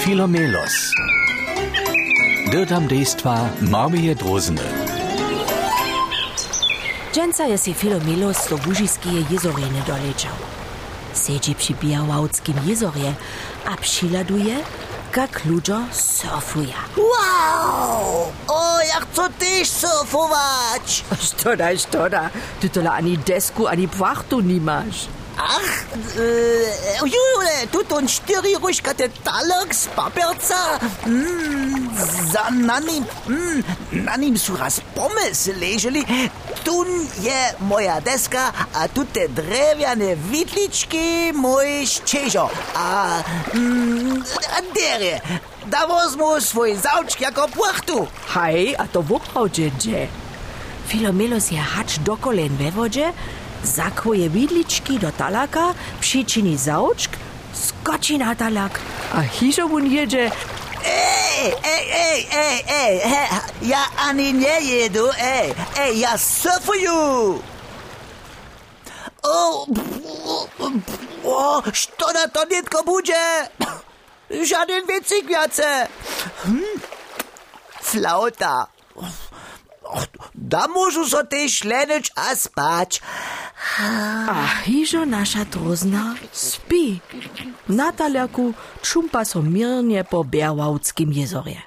Filomelos. Dirtam dejstva Marmije Drozny. Dżęca je si Filomelos do Łużiskie jezoriny doleciał. Siedzi przy Białałckim jezorje, a przyladuje, jak ludzie surfuje. Wow! O, ja chcę też surfować! Sztoda, sztoda, ty tola ani desku, ani płachtu nie masz. Ach, uh, jule, tudi on štiri ruškate talak z papirca, mm, za nanim, mm, na njim su razpomes leželi, tu je moja deska, a tu te drevjane vitlički moj ščežo, a mm, derje, da vozmo svoj zavčk jako puhtu. Haj, a to voprav, dže, dže. Filomelo si je hač dokolen ve vođe, zakuje widliczki do talaka, przyczyni załczk, skoczy na talak, a hiżo wun jedzie, Ej, ej, ej, ej, ej, he, ja ani nie jedu, ej, ej, ja surfuju! O, o, szkoda to nitko będzie! Żaden wycyk więcej! Hm? Flauta! Da możu so też lenić a spać. A hižo naša drozna spi. Na talaku čumpa so mirnie po Białałckim jezorje.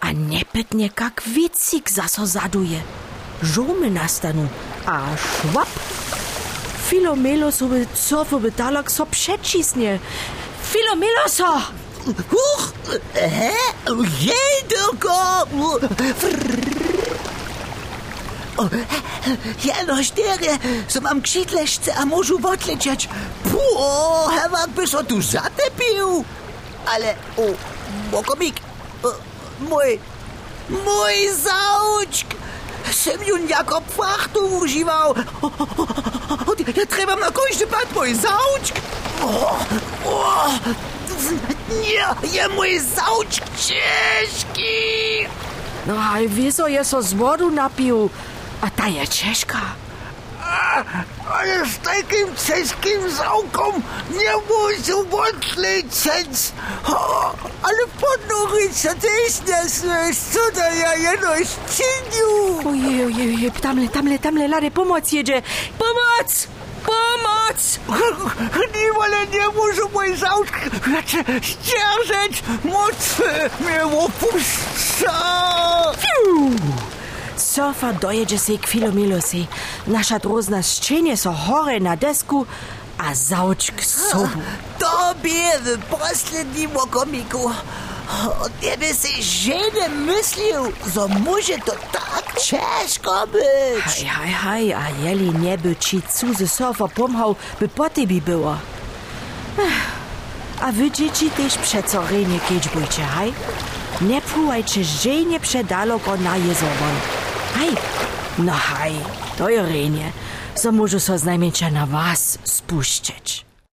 A nepetnie kak wicik zaso zaduje. Żomy nastanu, a szwap. Filomelosowy cofowy talak so przecisnie. Filomeloso! Huch, hä? Jej tylko! O, Ja no štyrie, som mam kšidlešce a môžu odlečať. Pô, hevak by so tu zatepil. Ale, o, mokomik, o, môj, môj zaučk. Sem ju jako płachtu używał. O, o, o, o, ja trebam na kończy pad mój zaučk. Nie, je mój zaučk ciężki. No a wieso je so z wodu napił, a ta je ciężka. Ale z takim ciężkim załką nie muszę odlecieć. O, Ale podnoryca też nie słysz, co to ja jedno ściniu. Ojej, ojej, ojej, tamle, tamle, tamle, lade, pomoc jedzie. Pomoc! Pomoc! Nie, ale nie muszę mój załk ścierżeć. Moc mnie opuszcza. Surfer dojedzie se k Filomelose. Nasza drozna szczenie so hore na desku, a zaučk sobu. Tobie w poslednim okomiku. Nie by si žene myslil, że może to tak ciężko być. Hej, hej, hej, a jeli nie by ci cudzy surfer pomhał, by po tobie było. A wy dzieci też przeco renie kieć bójcie, hej? Nie pływajcie żenie przedaloko na jezorą. Nahaj, nahaj, to je renje, samo že so znajmenša na vas spuščeč.